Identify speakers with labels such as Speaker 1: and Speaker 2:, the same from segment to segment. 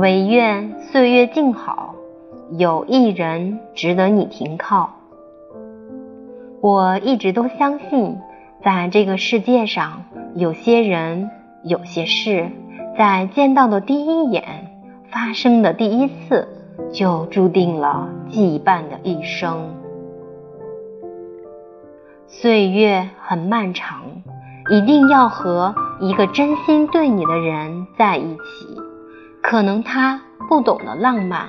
Speaker 1: 唯愿岁月静好，有一人值得你停靠。我一直都相信，在这个世界上，有些人、有些事，在见到的第一眼、发生的第一次，就注定了羁绊的一生。岁月很漫长，一定要和一个真心对你的人在一起。可能他不懂得浪漫，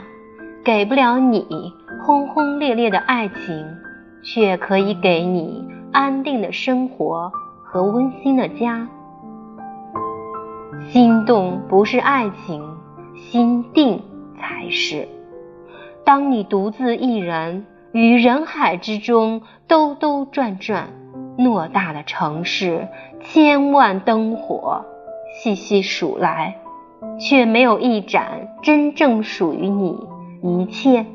Speaker 1: 给不了你轰轰烈烈的爱情。却可以给你安定的生活和温馨的家。心动不是爱情，心定才是。当你独自一人于人海之中兜兜转转，偌大的城市，千万灯火，细细数来，却没有一盏真正属于你，一切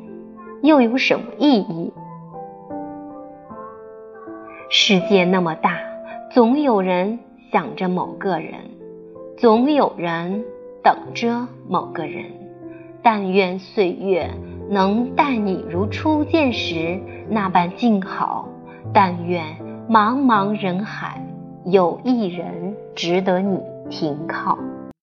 Speaker 1: 又有什么意义？世界那么大，总有人想着某个人，总有人等着某个人。但愿岁月能待你如初见时那般静好。但愿茫茫人海有一人值得你停靠。